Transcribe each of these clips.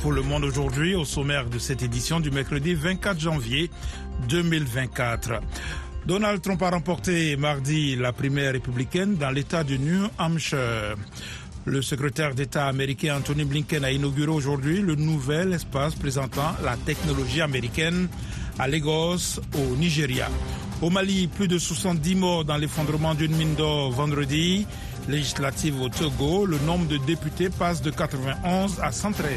pour Le Monde aujourd'hui au sommaire de cette édition du mercredi 24 janvier 2024. Donald Trump a remporté mardi la primaire républicaine dans l'État du New Hampshire. Le secrétaire d'État américain Anthony Blinken a inauguré aujourd'hui le nouvel espace présentant la technologie américaine à Lagos, au Nigeria. Au Mali, plus de 70 morts dans l'effondrement d'une mine d'or vendredi. Législative au Togo, le nombre de députés passe de 91 à 113.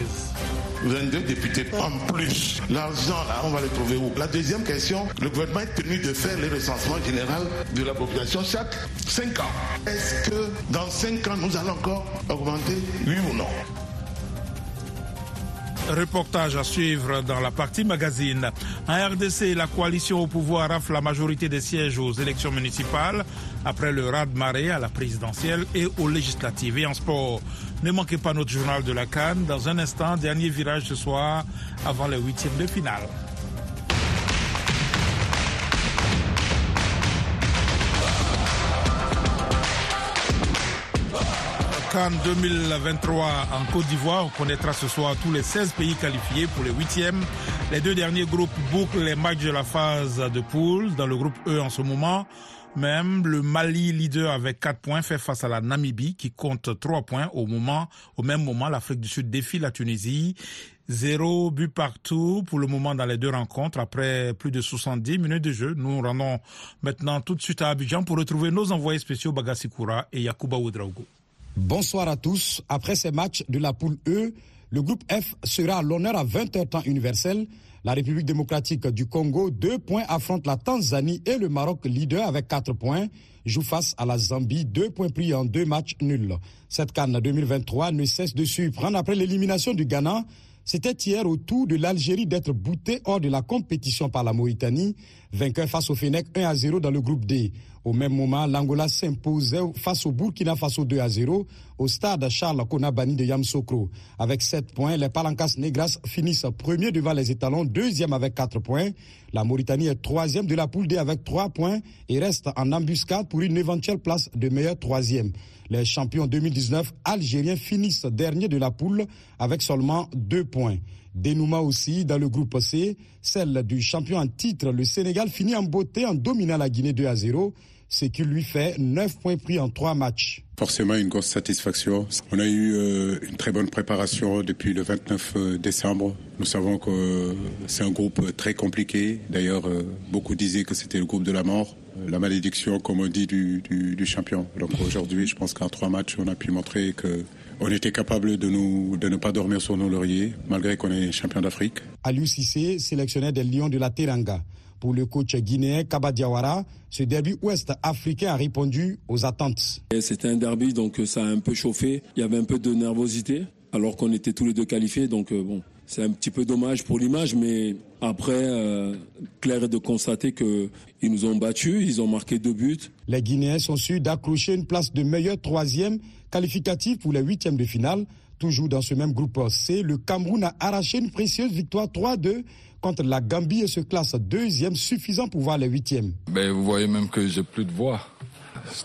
22 députés en plus. L'argent, là, on va le trouver où? La deuxième question, le gouvernement est tenu de faire le recensement général de la population chaque 5 ans. Est-ce que dans 5 ans, nous allons encore augmenter, oui ou non? Reportage à suivre dans la partie magazine. En RDC, la coalition au pouvoir rafle la majorité des sièges aux élections municipales après le raz-de-marée à la présidentielle et aux législatives. Et en sport, ne manquez pas notre journal de la Cannes. Dans un instant, dernier virage ce soir avant les huitièmes de finale. Cannes 2023 en Côte d'Ivoire. On connaîtra ce soir tous les 16 pays qualifiés pour les huitièmes. Les deux derniers groupes bouclent les matchs de la phase de poule dans le groupe E en ce moment. Même le Mali, leader avec 4 points, fait face à la Namibie qui compte 3 points au moment, au même moment, l'Afrique du Sud défie la Tunisie. Zéro but partout pour le moment dans les deux rencontres après plus de 70 minutes de jeu. Nous rendons maintenant tout de suite à Abidjan pour retrouver nos envoyés spéciaux Bagassi et Yakuba Oudraogo. Bonsoir à tous. Après ces matchs de la poule E, le groupe F sera l'honneur à 20h temps universel. La République démocratique du Congo, deux points, affronte la Tanzanie et le Maroc, leader avec quatre points, joue face à la Zambie, deux points pris en deux matchs nuls. Cette canne 2023 ne cesse de surprendre après l'élimination du Ghana. C'était hier au tour de l'Algérie d'être boutée hors de la compétition par la Mauritanie, vainqueur face au Fennec 1 à 0 dans le groupe D. Au même moment, l'Angola s'imposait face au Burkina Faso 2 à 0 au stade Charles Konabani de Yamsokro. Avec 7 points, les Palancas Negras finissent premier devant les étalons, deuxième avec 4 points. La Mauritanie est troisième de la poule D avec 3 points et reste en embuscade pour une éventuelle place de meilleur troisième. Les champions 2019 algériens finissent dernier de la poule avec seulement 2 points. Dénouement aussi dans le groupe C, celle du champion en titre, le Sénégal finit en beauté en dominant la Guinée 2 à 0 ce qui lui fait 9 points pris en 3 matchs. Forcément une grosse satisfaction. On a eu euh, une très bonne préparation depuis le 29 euh, décembre. Nous savons que euh, c'est un groupe très compliqué. D'ailleurs, beaucoup disaient que c'était le groupe de la mort, la malédiction, comme on dit, du, du, champion. Donc aujourd'hui, je pense qu'en trois matchs, on a pu montrer que on était capable de, nous, de ne pas dormir sur nos lauriers, malgré qu'on est champion d'Afrique. Aliou Cissé, sélectionnaire des Lions de la Teranga. Pour le coach guinéen Kaba Diawara, ce derby ouest africain a répondu aux attentes. C'était un derby, donc euh, ça a un peu chauffé. Il y avait un peu de nervosité, alors qu'on était tous les deux qualifiés. Donc euh, bon, c'est un petit peu dommage pour l'image, mais après, euh, clair est de constater qu'ils nous ont battus, ils ont marqué deux buts. Les Guinéens sont sûrs d'accrocher une place de meilleur troisième qualificatif pour les huitièmes de finale. Toujours dans ce même groupe C, le Cameroun a arraché une précieuse victoire 3-2 contre la Gambie et se classe deuxième, suffisant pour voir les huitièmes. Ben, vous voyez même que j'ai plus de voix.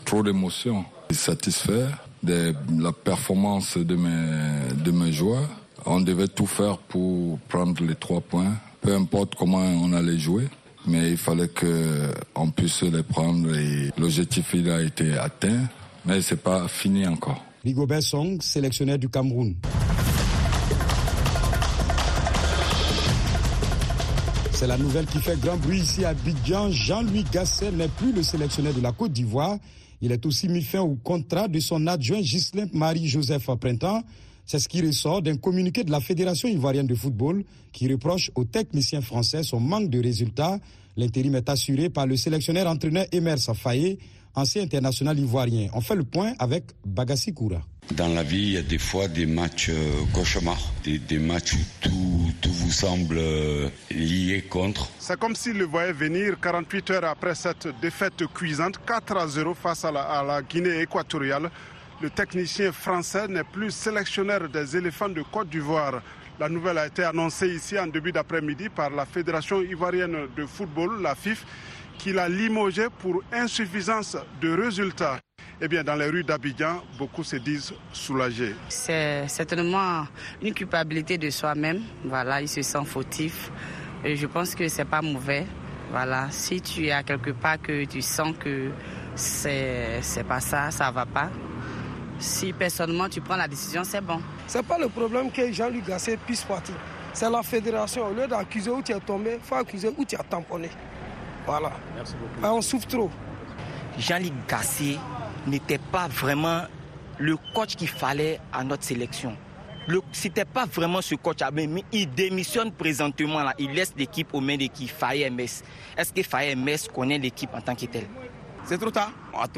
Trop d'émotions. Satisfait de la performance de mes, de mes joueurs. On devait tout faire pour prendre les trois points, peu importe comment on allait jouer. Mais il fallait qu'on puisse les prendre et l'objectif il a été atteint, mais c'est pas fini encore. Rigobert Song, sélectionneur du Cameroun. C'est la nouvelle qui fait grand bruit ici à Abidjan. Jean-Louis Gasset n'est plus le sélectionneur de la Côte d'Ivoire. Il est aussi mis fin au contrat de son adjoint Ghislain Marie-Joseph Printemps. C'est ce qui ressort d'un communiqué de la Fédération ivoirienne de football qui reproche aux techniciens français son manque de résultats. L'intérim est assuré par le sélectionneur entraîneur Emer Safaye, ancien international ivoirien. On fait le point avec Bagassi Koura. Dans la vie, il y a des fois des matchs euh, cauchemars, des, matchs où tout, vous semble euh, lié contre. C'est comme s'il le voyait venir 48 heures après cette défaite cuisante, 4 à 0 face à la, à la Guinée équatoriale. Le technicien français n'est plus sélectionneur des éléphants de Côte d'Ivoire. La nouvelle a été annoncée ici en début d'après-midi par la Fédération ivoirienne de football, la FIF, qui l'a limogé pour insuffisance de résultats. Eh bien, dans les rues d'Abidjan, beaucoup se disent soulagés. C'est certainement une culpabilité de soi-même. Voilà, il se sent fautif. Et je pense que c'est pas mauvais. Voilà, si tu es à quelque part que tu sens que c'est pas ça, ça va pas. Si personnellement tu prends la décision, c'est bon. C'est pas le problème que Jean-Luc Gasset puisse partir. C'est la fédération. Au lieu d'accuser où tu es tombé, il faut accuser où tu as tamponné. Voilà. Merci beaucoup. On souffre trop. Jean-Luc Gasset n'était pas vraiment le coach qu'il fallait à notre sélection. Ce n'était pas vraiment ce coach, mais il démissionne présentement. Là. Il laisse l'équipe aux mains d'équipe Faye MS. Est-ce que Faye MS connaît l'équipe en tant que telle? C'est trop tard.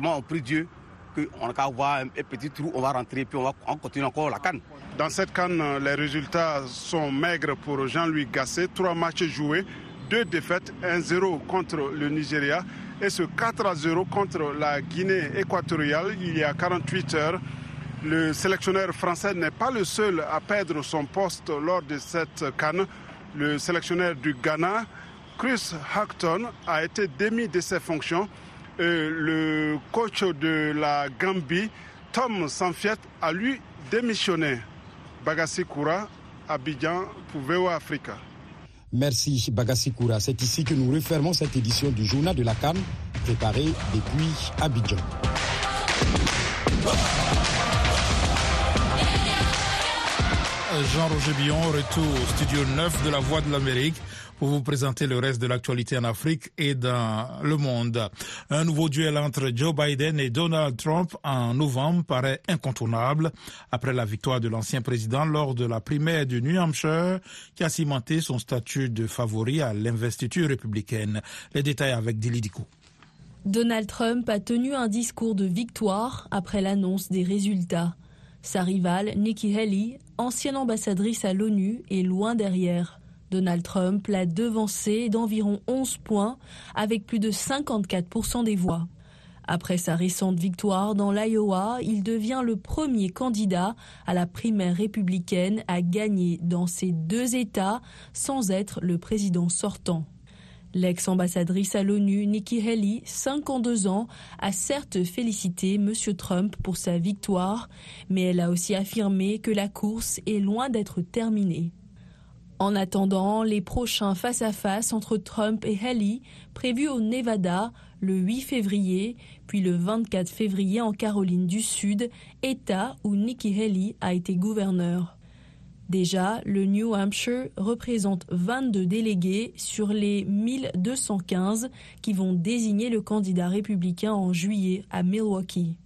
On prie Dieu qu'on va avoir un petit trou, on va rentrer, puis on va continuer encore la canne. Dans cette canne, les résultats sont maigres pour Jean-Louis Gasset. Trois matchs joués, deux défaites, 1-0 contre le Nigeria et ce 4-0 contre la Guinée équatoriale il y a 48 heures. Le sélectionneur français n'est pas le seul à perdre son poste lors de cette canne. Le sélectionneur du Ghana, Chris Hackton, a été démis de ses fonctions. Le coach de la Gambie, Tom Sanfiet, a lui démissionné. Bagassi Koura, Abidjan pour VOA Africa. Merci Bagassi Koura. C'est ici que nous refermons cette édition du Journal de la Cannes, préparée depuis Abidjan. Jean-Roger Billon, retour au studio 9 de la Voix de l'Amérique pour vous présenter le reste de l'actualité en Afrique et dans le monde. Un nouveau duel entre Joe Biden et Donald Trump en novembre paraît incontournable après la victoire de l'ancien président lors de la primaire du New Hampshire qui a cimenté son statut de favori à l'investiture républicaine. Les détails avec Dilly Donald Trump a tenu un discours de victoire après l'annonce des résultats. Sa rivale, Nikki Haley, ancienne ambassadrice à l'ONU, est loin derrière. Donald Trump l'a devancé d'environ 11 points avec plus de 54% des voix. Après sa récente victoire dans l'Iowa, il devient le premier candidat à la primaire républicaine à gagner dans ces deux États sans être le président sortant. L'ex-ambassadrice à l'ONU, Nikki Haley, 52 ans, a certes félicité M. Trump pour sa victoire, mais elle a aussi affirmé que la course est loin d'être terminée. En attendant, les prochains face-à-face entre Trump et Haley, prévus au Nevada le 8 février, puis le 24 février en Caroline du Sud, État où Nikki Haley a été gouverneur. Déjà, le New Hampshire représente 22 délégués sur les 1215 qui vont désigner le candidat républicain en juillet à Milwaukee.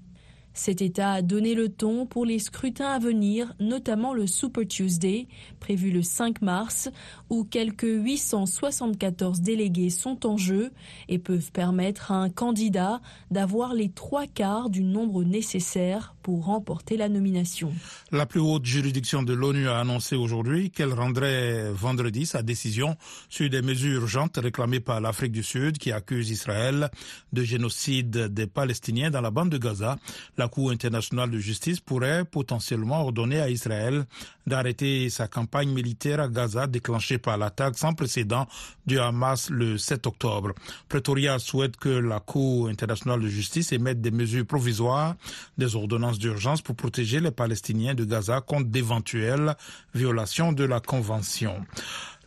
Cet État a donné le ton pour les scrutins à venir, notamment le Super Tuesday, prévu le 5 mars, où quelques 874 délégués sont en jeu et peuvent permettre à un candidat d'avoir les trois quarts du nombre nécessaire pour remporter la nomination. La plus haute juridiction de l'ONU a annoncé aujourd'hui qu'elle rendrait vendredi sa décision sur des mesures urgentes réclamées par l'Afrique du Sud qui accuse Israël de génocide des Palestiniens dans la bande de Gaza. La Cour internationale de justice pourrait potentiellement ordonner à Israël d'arrêter sa campagne militaire à Gaza déclenchée par l'attaque sans précédent du Hamas le 7 octobre. Pretoria souhaite que la Cour internationale de justice émette des mesures provisoires, des ordonnances d'urgence pour protéger les Palestiniens de Gaza contre d'éventuelles violations de la Convention.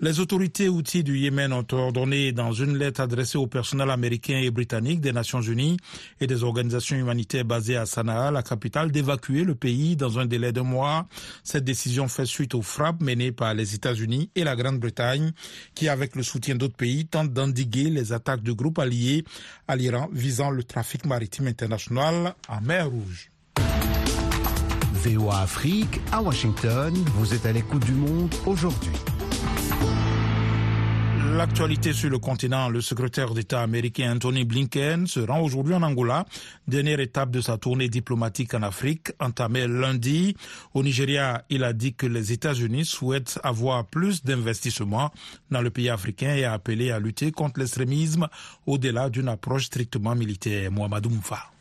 Les autorités outils du Yémen ont ordonné dans une lettre adressée au personnel américain et britannique des Nations Unies et des organisations humanitaires basées à Sanaa, la capitale, d'évacuer le pays dans un délai de mois. Cette décision fait suite aux frappes menées par les États-Unis et la Grande-Bretagne qui, avec le soutien d'autres pays, tentent d'endiguer les attaques de groupes alliés à l'Iran visant le trafic maritime international en mer Rouge. VOA Afrique, à Washington, vous êtes à l'écoute du monde aujourd'hui. L'actualité sur le continent, le secrétaire d'État américain Anthony Blinken se rend aujourd'hui en Angola, dernière étape de sa tournée diplomatique en Afrique, entamée lundi. Au Nigeria, il a dit que les États-Unis souhaitent avoir plus d'investissements dans le pays africain et a appelé à lutter contre l'extrémisme au-delà d'une approche strictement militaire. Mohamed Moufa.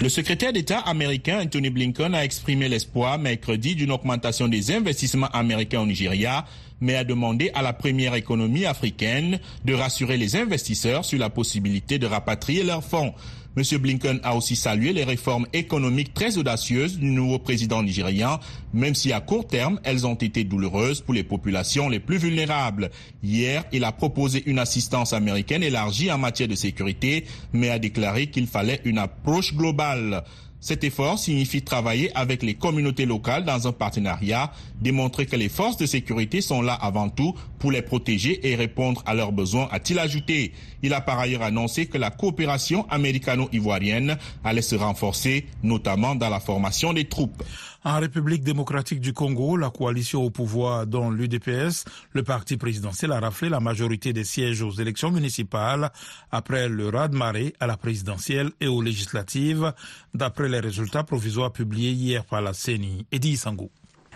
Le secrétaire d'État américain Anthony Blinken a exprimé l'espoir mercredi d'une augmentation des investissements américains au Nigeria mais a demandé à la première économie africaine de rassurer les investisseurs sur la possibilité de rapatrier leurs fonds. M. Blinken a aussi salué les réformes économiques très audacieuses du nouveau président nigérian, même si à court terme, elles ont été douloureuses pour les populations les plus vulnérables. Hier, il a proposé une assistance américaine élargie en matière de sécurité, mais a déclaré qu'il fallait une approche globale. Cet effort signifie travailler avec les communautés locales dans un partenariat, démontrer que les forces de sécurité sont là avant tout pour les protéger et répondre à leurs besoins, a-t-il ajouté. Il a par ailleurs annoncé que la coopération américano-ivoirienne allait se renforcer, notamment dans la formation des troupes. En République démocratique du Congo, la coalition au pouvoir, dont l'UDPS, le parti présidentiel, a raflé la majorité des sièges aux élections municipales après le raz-de-marée à la présidentielle et aux législatives, d'après les résultats provisoires publiés hier par la CENI. Eddie Sango.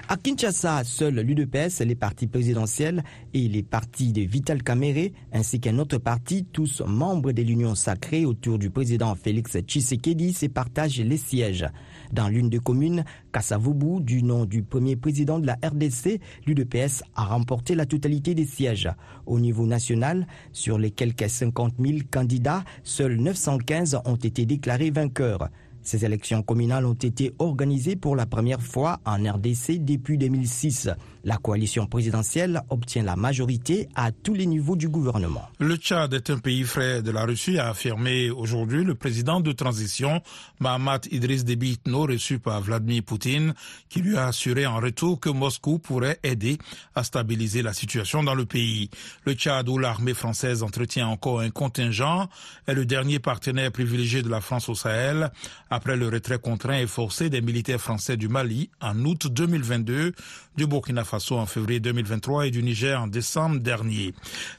À Kinshasa, seuls l'UDPS, les partis présidentiels et les partis de Vital Kamere, ainsi qu'un autre parti, tous membres de l'Union sacrée autour du président Félix Tshisekedi, se partagent les sièges. Dans l'une des communes, Kassavubu, du nom du premier président de la RDC, l'UDPS a remporté la totalité des sièges. Au niveau national, sur les quelques 50 000 candidats, seuls 915 ont été déclarés vainqueurs. Ces élections communales ont été organisées pour la première fois en RDC depuis 2006. La coalition présidentielle obtient la majorité à tous les niveaux du gouvernement. Le Tchad est un pays frère de la Russie, a affirmé aujourd'hui le président de transition Mahamat Idriss Déby Itno, reçu par Vladimir Poutine, qui lui a assuré en retour que Moscou pourrait aider à stabiliser la situation dans le pays. Le Tchad, où l'armée française entretient encore un contingent, est le dernier partenaire privilégié de la France au Sahel après le retrait contraint et forcé des militaires français du Mali en août 2022, du Burkina Faso en février 2023 et du Niger en décembre dernier.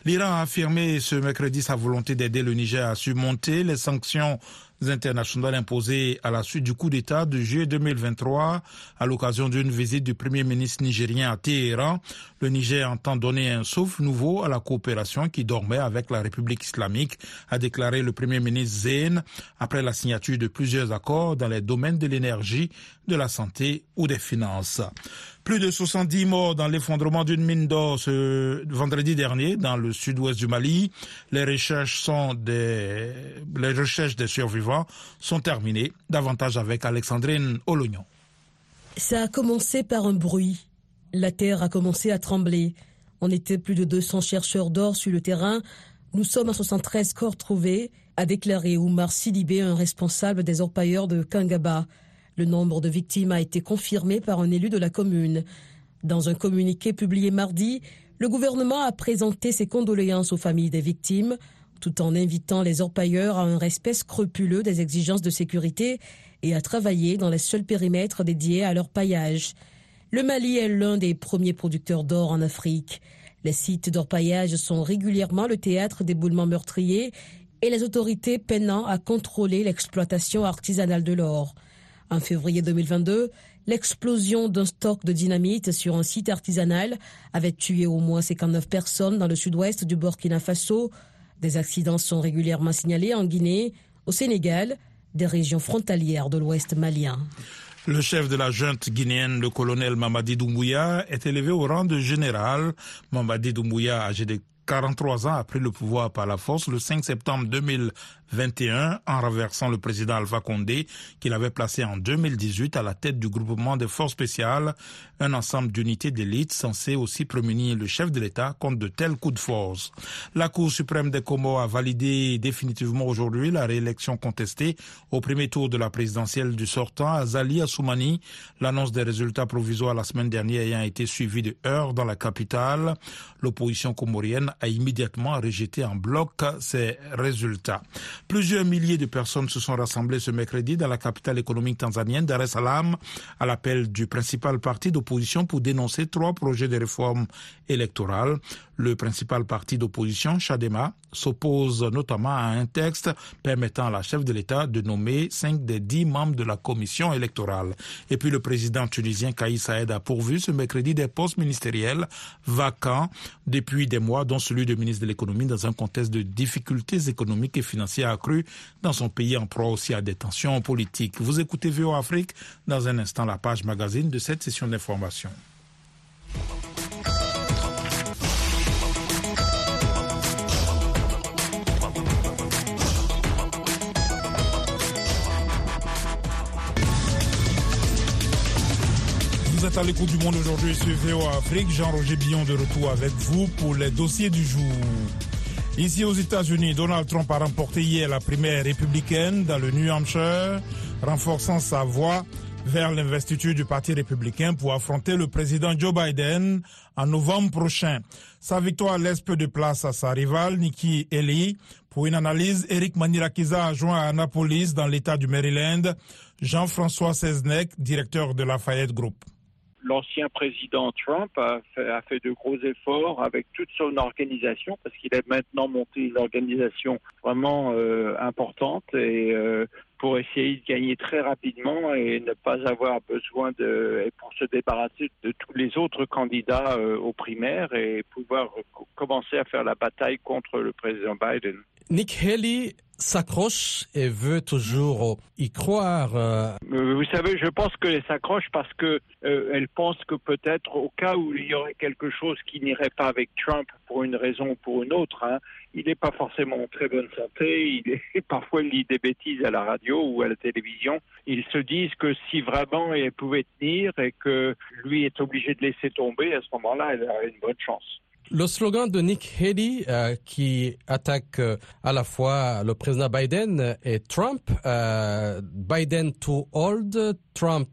L'Iran a affirmé ce mercredi sa volonté d'aider le Niger à surmonter les sanctions internationales imposées à la suite du coup d'État de juillet 2023 à l'occasion d'une visite du Premier ministre nigérien à Téhéran. Le Niger entend donner un souffle nouveau à la coopération qui dormait avec la République islamique, a déclaré le Premier ministre Zayn après la signature de plusieurs accords dans les domaines de l'énergie, de la santé ou des finances. Plus de 70 morts dans l'effondrement d'une mine d'or ce vendredi dernier dans le sud-ouest du Mali. Les recherches sont des, les recherches des survivants sont terminées. Davantage avec Alexandrine Olognon. Ça a commencé par un bruit. La terre a commencé à trembler. On était plus de 200 chercheurs d'or sur le terrain. Nous sommes à 73 corps trouvés, a déclaré Oumar Sidibé, un responsable des orpailleurs de Kangaba. Le nombre de victimes a été confirmé par un élu de la commune. Dans un communiqué publié mardi, le gouvernement a présenté ses condoléances aux familles des victimes, tout en invitant les orpailleurs à un respect scrupuleux des exigences de sécurité et à travailler dans les seuls périmètres dédiés à leur paillage. Le Mali est l'un des premiers producteurs d'or en Afrique. Les sites d'orpaillage sont régulièrement le théâtre d'éboulements meurtriers et les autorités peinant à contrôler l'exploitation artisanale de l'or. En février 2022, l'explosion d'un stock de dynamite sur un site artisanal avait tué au moins 59 personnes dans le sud-ouest du Burkina Faso. Des accidents sont régulièrement signalés en Guinée, au Sénégal, des régions frontalières de l'ouest malien. Le chef de la junte guinéenne, le colonel Mamadi Doumbouya, est élevé au rang de général. Mamadi Doumbouya, âgé de 43 ans, a pris le pouvoir par la force le 5 septembre 2021 en renversant le président Alpha Condé qu'il avait placé en 2018 à la tête du groupement des forces spéciales, un ensemble d'unités d'élite censé aussi prémunir le chef de l'État contre de tels coups de force. La Cour suprême des Comores a validé définitivement aujourd'hui la réélection contestée au premier tour de la présidentielle du sortant Azali Assoumani, l'annonce des résultats provisoires la semaine dernière ayant été suivie de heurts dans la capitale. L'opposition comorienne a immédiatement rejeté en bloc ces résultats. Plusieurs milliers de personnes se sont rassemblées ce mercredi dans la capitale économique tanzanienne Dar es Salaam à l'appel du principal parti d'opposition pour dénoncer trois projets de réforme électorale. Le principal parti d'opposition, Chadema, s'oppose notamment à un texte permettant à la chef de l'État de nommer cinq des dix membres de la commission électorale. Et puis le président tunisien Kaïs Saïd a pourvu ce mercredi des postes ministériels vacants depuis des mois, dont celui de ministre de l'économie dans un contexte de difficultés économiques et financières accrue dans son pays en proie aussi à des tensions politiques. Vous écoutez VO Afrique dans un instant la page magazine de cette session d'information. Vous êtes à l'écoute du monde aujourd'hui sur VO Afrique. Jean-Roger Billon de retour avec vous pour les dossiers du jour. Ici aux États-Unis, Donald Trump a remporté hier la primaire républicaine dans le New Hampshire, renforçant sa voix vers l'investiture du Parti républicain pour affronter le président Joe Biden en novembre prochain. Sa victoire laisse peu de place à sa rivale Nikki Haley. Pour une analyse, Eric Manirakiza a joint à Annapolis, dans l'État du Maryland, Jean-François Seznec, directeur de Lafayette Group l'ancien président Trump a fait, de gros efforts avec toute son organisation parce qu'il a maintenant monté une organisation vraiment euh, importante et euh, pour essayer de gagner très rapidement et ne pas avoir besoin de et pour se débarrasser de tous les autres candidats euh, aux primaires et pouvoir commencer à faire la bataille contre le président Biden. Nick Haley s'accroche et veut toujours y croire. Euh. Vous savez, je pense qu'elle s'accroche parce que euh, elle pense que peut-être au cas où il y aurait quelque chose qui n'irait pas avec Trump pour une raison ou pour une autre, hein, il n'est pas forcément en très bonne santé. Il est parfois il lit des bêtises à la radio ou à la télévision. Ils se disent que si vraiment elle pouvait tenir et que lui est obligé de laisser tomber, à ce moment-là, elle a une bonne chance. Le slogan de Nick Haley, euh, qui attaque euh, à la fois le président Biden et Trump, euh, Biden too old, Trump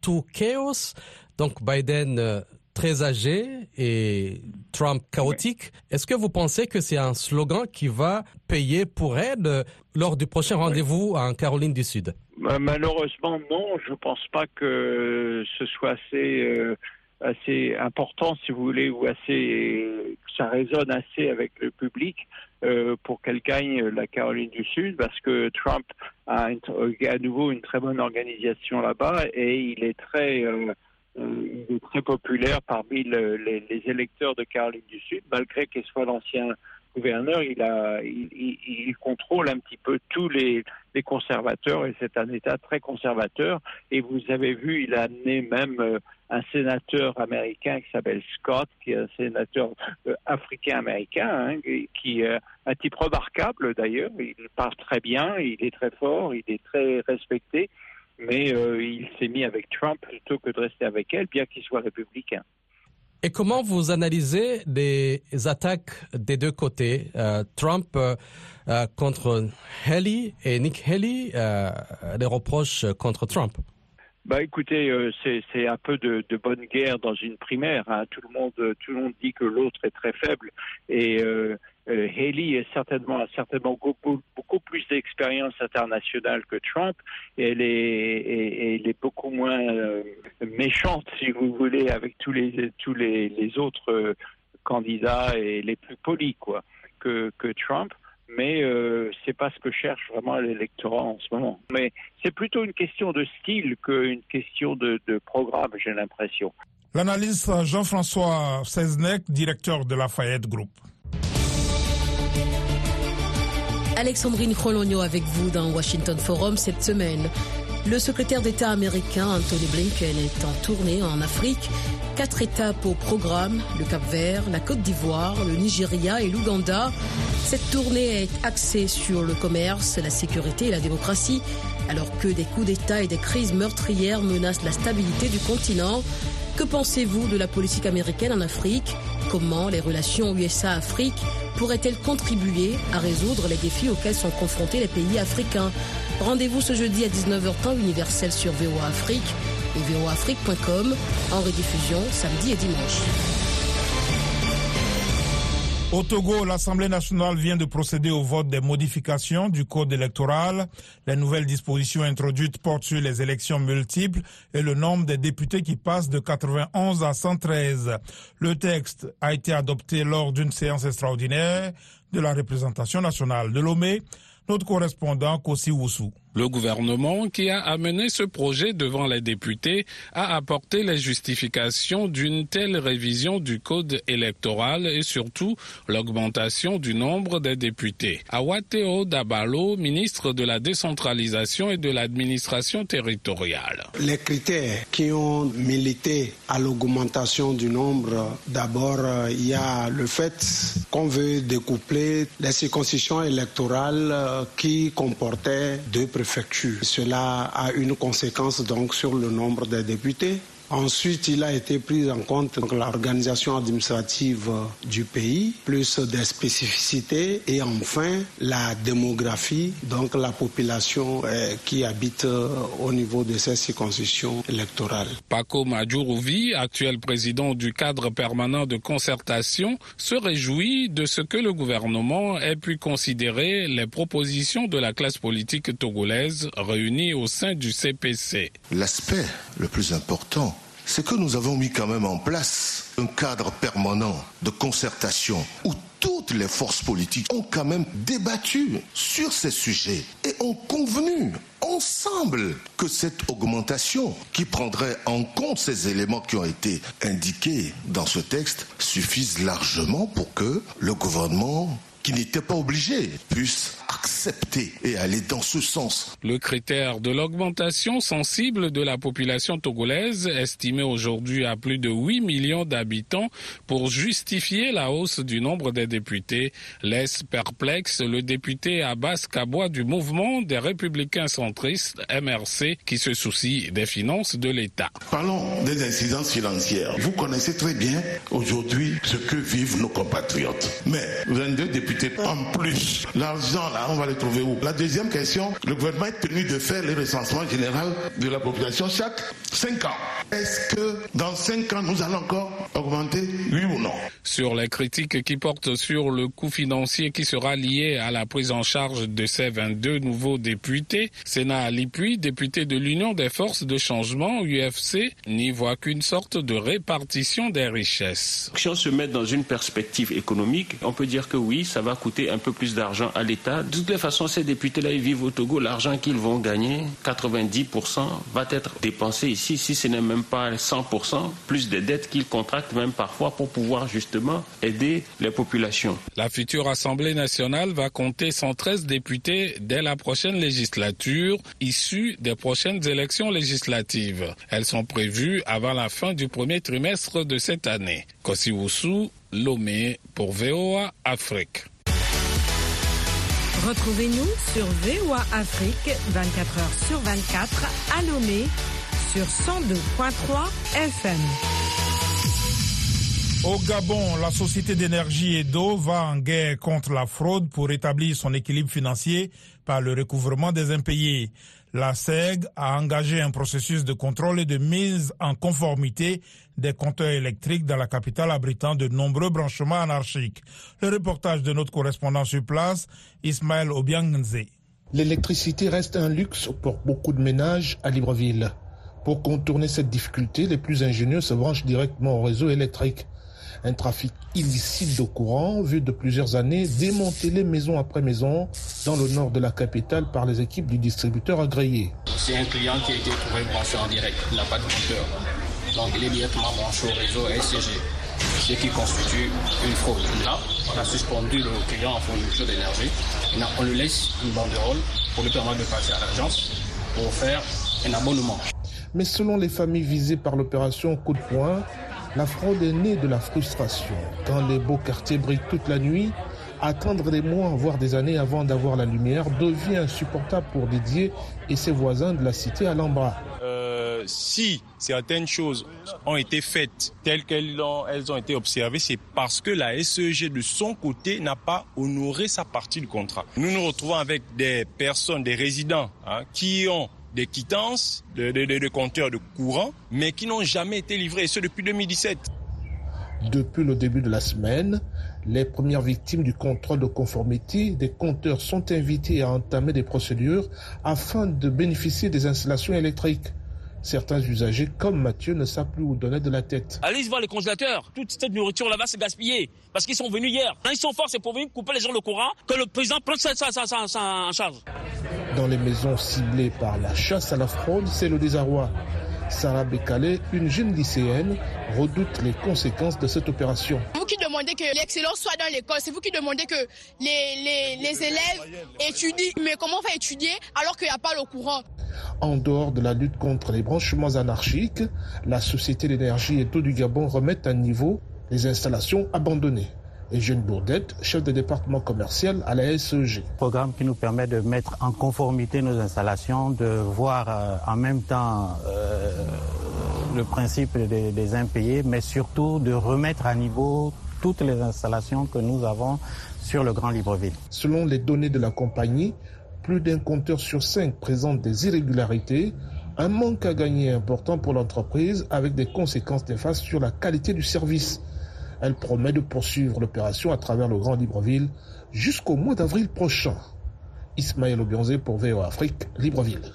too chaos, donc Biden très âgé et Trump chaotique. Est-ce que vous pensez que c'est un slogan qui va payer pour elle lors du prochain rendez-vous en Caroline du Sud? Malheureusement, non. Je ne pense pas que ce soit assez assez important, si vous voulez, ou assez, ça résonne assez avec le public euh, pour qu'elle gagne la Caroline du Sud, parce que Trump a à nouveau une très bonne organisation là-bas et il est très euh, euh, il est très populaire parmi le, les, les, électeurs de Caroline du Sud, malgré qu'il soit l'ancien gouverneur, il, a, il, il, contrôle un petit peu tous les, les conservateurs et c'est un État très conservateur. Et vous avez vu, il a amené même euh, un sénateur américain qui s'appelle Scott, qui est un sénateur euh, africain-américain, hein, qui est un type remarquable d'ailleurs. Il parle très bien, il est très fort, il est très respecté, mais euh, il s'est mis avec Trump plutôt que de rester avec elle, bien qu'il soit républicain. Et comment vous analysez les attaques des deux côtés, euh, Trump euh, euh, contre Haley et Nick Haley, les reproches contre Trump? Bah écoutez, c'est un peu de, bonne guerre dans une primaire. Hein. Tout le monde, tout le monde dit que l'autre est très faible et euh, Haley a certainement beaucoup, plus d'expérience internationale que Trump. Et elle est, beaucoup moins euh, méchante, si vous voulez, avec tous les autres euh, candidats et les plus polis, quoi, que, que Trump. Mais euh, c'est pas ce que cherche vraiment l'électorat en ce moment. Mais c'est plutôt une question de style qu'une question de, de programme, j'ai l'impression. L'analyste Jean-François Seznec, directeur de Lafayette Group. Alexandrine Chologno avec vous dans Washington Forum cette semaine. Le secrétaire d'État américain Anthony Blinken est en tournée en Afrique. Quatre étapes au programme, le Cap Vert, la Côte d'Ivoire, le Nigeria et l'Ouganda. Cette tournée est axée sur le commerce, la sécurité et la démocratie, alors que des coups d'État et des crises meurtrières menacent la stabilité du continent. Que pensez-vous de la politique américaine en Afrique? Comment les relations USA-Afrique pourrait-elle contribuer à résoudre les défis auxquels sont confrontés les pays africains? Rendez-vous ce jeudi à 19h temps universel sur VOA Afrique et voaafrique.com en rediffusion samedi et dimanche. Au Togo, l'Assemblée nationale vient de procéder au vote des modifications du code électoral. Les nouvelles dispositions introduites portent sur les élections multiples et le nombre des députés qui passent de 91 à 113. Le texte a été adopté lors d'une séance extraordinaire de la représentation nationale de Lomé. Notre correspondant Kossi Woussou. Le gouvernement qui a amené ce projet devant les députés a apporté les justifications d'une telle révision du code électoral et surtout l'augmentation du nombre des députés. Awateo Dabalo, ministre de la décentralisation et de l'administration territoriale. Les critères qui ont milité à l'augmentation du nombre, d'abord, il y a le fait qu'on veut découpler les circonscriptions électorales qui comportaient deux préfectures cela a une conséquence donc sur le nombre des députés Ensuite, il a été pris en compte l'organisation administrative du pays, plus des spécificités et enfin la démographie, donc la population euh, qui habite euh, au niveau de ces circonscriptions électorales. Paco Madjourouvi, actuel président du cadre permanent de concertation, se réjouit de ce que le gouvernement ait pu considérer les propositions de la classe politique togolaise réunie au sein du CPC. L'aspect le plus important c'est que nous avons mis quand même en place un cadre permanent de concertation où toutes les forces politiques ont quand même débattu sur ces sujets et ont convenu ensemble que cette augmentation qui prendrait en compte ces éléments qui ont été indiqués dans ce texte suffise largement pour que le gouvernement qui n'était pas obligé puisse accepter et aller dans ce sens. Le critère de l'augmentation sensible de la population togolaise, estimée aujourd'hui à plus de 8 millions d'habitants, pour justifier la hausse du nombre des députés, laisse perplexe le député Abbas Kabois du mouvement des républicains centristes, MRC, qui se soucie des finances de l'État. Parlons des incidences financières. Vous connaissez très bien aujourd'hui ce que vivent nos compatriotes. Mais 22 députés en plus, l'argent on va les trouver où? La deuxième question, le gouvernement est tenu de faire le recensement général de la population chaque 5 ans. Est-ce que dans 5 ans, nous allons encore augmenter, oui ou non? Sur les critiques qui portent sur le coût financier qui sera lié à la prise en charge de ces 22 nouveaux députés, Sénat Alipuy, député de l'Union des forces de changement, UFC, n'y voit qu'une sorte de répartition des richesses. Si on se met dans une perspective économique, on peut dire que oui, ça va coûter un peu plus d'argent à l'État de toutes les façons, ces députés-là, ils vivent au Togo. L'argent qu'ils vont gagner, 90% va être dépensé ici, si ce n'est même pas 100%, plus des dettes qu'ils contractent même parfois pour pouvoir justement aider les populations. La future Assemblée nationale va compter 113 députés dès la prochaine législature, issus des prochaines élections législatives. Elles sont prévues avant la fin du premier trimestre de cette année. Kosiwusu, Lomé pour VOA Afrique. Retrouvez-nous sur VOA Afrique 24 h sur 24 à Lomé sur 102.3 FM. Au Gabon, la Société d'énergie et d'eau va en guerre contre la fraude pour établir son équilibre financier par le recouvrement des impayés. La SEG a engagé un processus de contrôle et de mise en conformité des compteurs électriques dans la capitale abritant de nombreux branchements anarchiques. Le reportage de notre correspondant sur place, Ismaël Obiangnze. L'électricité reste un luxe pour beaucoup de ménages à Libreville. Pour contourner cette difficulté, les plus ingénieux se branchent directement au réseau électrique. Un trafic illicite de courant vu de plusieurs années démantelé maison après maison dans le nord de la capitale par les équipes du distributeur agréé. C'est un client qui a été trouvé branché en direct, il n'a pas de compteur. Donc il est directement branché au réseau SCG, ce qui constitue une fraude. Là, on a suspendu le client en fourniture d'énergie. On lui laisse une banderole pour lui permettre de passer à l'agence pour faire un abonnement. Mais selon les familles visées par l'opération Coup de poing, la fraude est née de la frustration. Quand les beaux quartiers brillent toute la nuit, attendre des mois, voire des années avant d'avoir la lumière devient insupportable pour Didier et ses voisins de la cité Alhambra. Euh, si certaines choses ont été faites telles qu'elles ont, elles ont été observées, c'est parce que la SEG de son côté n'a pas honoré sa partie du contrat. Nous nous retrouvons avec des personnes, des résidents hein, qui ont des quittances de, de, compteurs de courant, mais qui n'ont jamais été livrés, et ce depuis 2017. Depuis le début de la semaine, les premières victimes du contrôle de conformité des compteurs sont invitées à entamer des procédures afin de bénéficier des installations électriques. Certains usagers, comme Mathieu, ne savent plus où donner de la tête. Allez voir les congélateurs. Toute cette nourriture là-bas, c'est gaspillé. Parce qu'ils sont venus hier. Quand ils sont forts, c'est pour venir couper les gens le courant, que le président prenne ça, ça, ça, ça en charge. Dans les maisons ciblées par la chasse à la fraude, c'est le désarroi. Sarah Bekale, une jeune lycéenne, redoute les conséquences de cette opération. Vous qui demandez que l'excellence soit dans l'école, c'est vous qui demandez que les, les, élèves étudient. Mais comment on va étudier alors qu'il n'y a pas le courant? En dehors de la lutte contre les branchements anarchiques, la Société d'énergie et d'eau du Gabon remet à niveau les installations abandonnées Jeanne Bourdette, chef de département commercial à la SEG. Programme qui nous permet de mettre en conformité nos installations, de voir euh, en même temps euh, le principe des, des impayés, mais surtout de remettre à niveau toutes les installations que nous avons sur le Grand Libreville. Selon les données de la compagnie, plus d'un compteur sur cinq présente des irrégularités, un manque à gagner important pour l'entreprise avec des conséquences néfastes sur la qualité du service. Elle promet de poursuivre l'opération à travers le Grand Libreville jusqu'au mois d'avril prochain. Ismaël Obionzé pour VOA Afrique, Libreville.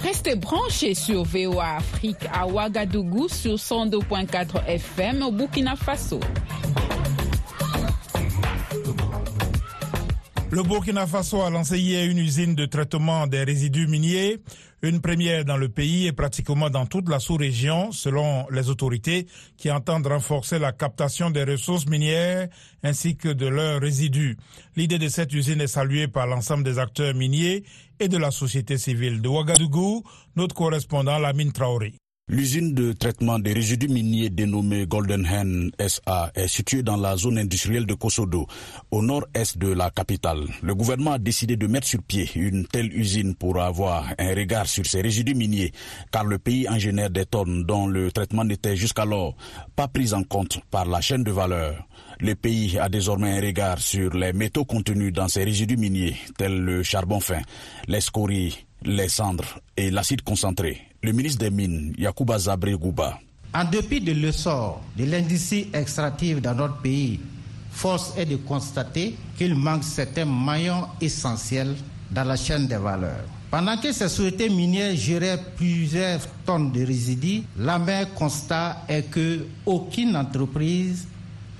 Restez branchés sur VOA Afrique à Ouagadougou sur 102.4 FM au Burkina Faso. Le Burkina Faso a lancé hier une usine de traitement des résidus miniers, une première dans le pays et pratiquement dans toute la sous-région, selon les autorités qui entendent renforcer la captation des ressources minières ainsi que de leurs résidus. L'idée de cette usine est saluée par l'ensemble des acteurs miniers et de la société civile. De Ouagadougou, notre correspondant Lamine Traoré. L'usine de traitement des résidus miniers dénommée Golden Hen SA est située dans la zone industrielle de Kosodo, au nord-est de la capitale. Le gouvernement a décidé de mettre sur pied une telle usine pour avoir un regard sur ces résidus miniers, car le pays en génère des tonnes dont le traitement n'était jusqu'alors pas pris en compte par la chaîne de valeur. Le pays a désormais un regard sur les métaux contenus dans ces résidus miniers, tels le charbon fin, les scories, les cendres et l'acide concentré. Le ministre des Mines, Yacouba Zabré Gouba. En dépit de l'essor de l'industrie extractive dans notre pays, force est de constater qu'il manque certains maillons essentiels dans la chaîne des valeurs. Pendant que ces sociétés minières géraient plusieurs tonnes de résidus, l'amer constat est que aucune entreprise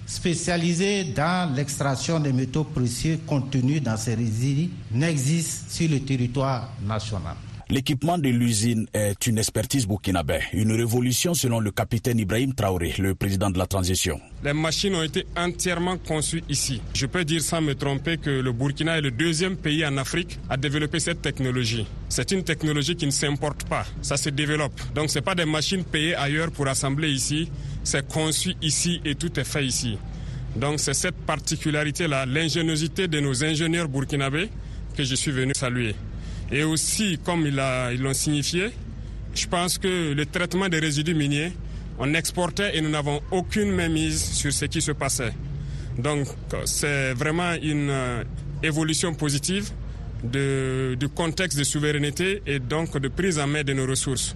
spécialisée dans l'extraction des métaux précieux contenus dans ces résidus n'existe sur le territoire national. L'équipement de l'usine est une expertise burkinabé, une révolution selon le capitaine Ibrahim Traoré, le président de la transition. Les machines ont été entièrement conçues ici. Je peux dire sans me tromper que le Burkina est le deuxième pays en Afrique à développer cette technologie. C'est une technologie qui ne s'importe pas, ça se développe. Donc ce pas des machines payées ailleurs pour assembler ici, c'est conçu ici et tout est fait ici. Donc c'est cette particularité-là, l'ingéniosité de nos ingénieurs burkinabés que je suis venu saluer. Et aussi, comme ils l'ont signifié, je pense que le traitement des résidus miniers, on exportait et nous n'avons aucune mainmise sur ce qui se passait. Donc c'est vraiment une évolution positive du contexte de souveraineté et donc de prise en main de nos ressources.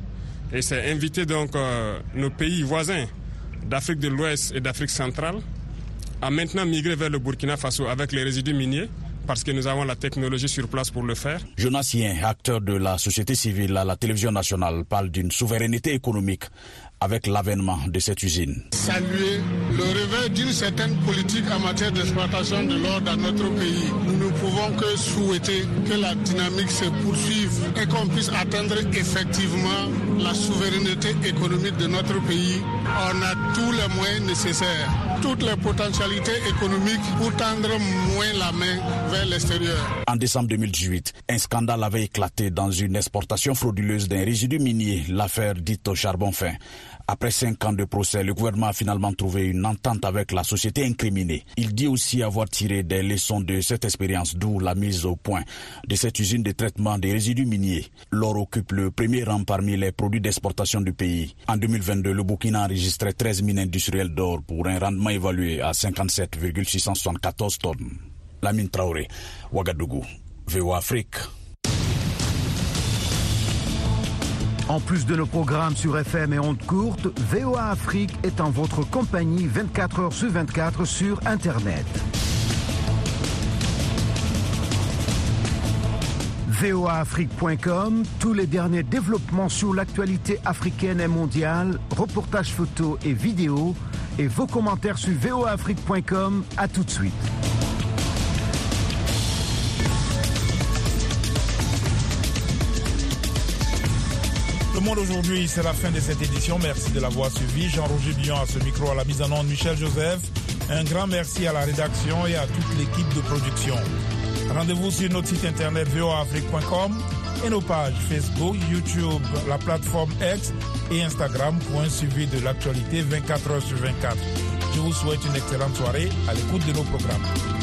Et c'est inviter donc euh, nos pays voisins d'Afrique de l'Ouest et d'Afrique centrale à maintenant migrer vers le Burkina Faso avec les résidus miniers parce que nous avons la technologie sur place pour le faire. Jonas Yen, acteur de la société civile à la télévision nationale, parle d'une souveraineté économique avec l'avènement de cette usine. Saluer le réveil d'une certaine politique en matière d'exploitation de l'or dans notre pays. Nous ne pouvons que souhaiter que la dynamique se poursuive et qu'on puisse atteindre effectivement la souveraineté économique de notre pays. On a tous les moyens nécessaires, toutes les potentialités économiques pour tendre moins la main vers l'extérieur. En décembre 2018, un scandale avait éclaté dans une exportation frauduleuse d'un résidu minier, l'affaire dite au charbon fin. Après cinq ans de procès, le gouvernement a finalement trouvé une entente avec la société incriminée. Il dit aussi avoir tiré des leçons de cette expérience, d'où la mise au point de cette usine de traitement des résidus miniers. L'or occupe le premier rang parmi les produits d'exportation du pays. En 2022, le Burkina a enregistré 13 mines industrielles d'or pour un rendement évalué à 57,674 tonnes. La mine Traoré, Ouagadougou, VOA Afrique. En plus de nos programmes sur FM et ondes courtes, VOA Afrique est en votre compagnie 24 heures sur 24 sur Internet. voaafrique.com, tous les derniers développements sur l'actualité africaine et mondiale, reportages photos et vidéos, et vos commentaires sur voaafrique.com. À tout de suite. Le monde aujourd'hui, c'est la fin de cette édition. Merci de l'avoir suivi. Jean-Roger Billon à ce micro, à la mise en onde, Michel Joseph. Un grand merci à la rédaction et à toute l'équipe de production. Rendez-vous sur notre site internet voafrique.com et nos pages Facebook, YouTube, la plateforme X et Instagram pour un suivi de l'actualité 24 heures sur 24. Je vous souhaite une excellente soirée à l'écoute de nos programmes.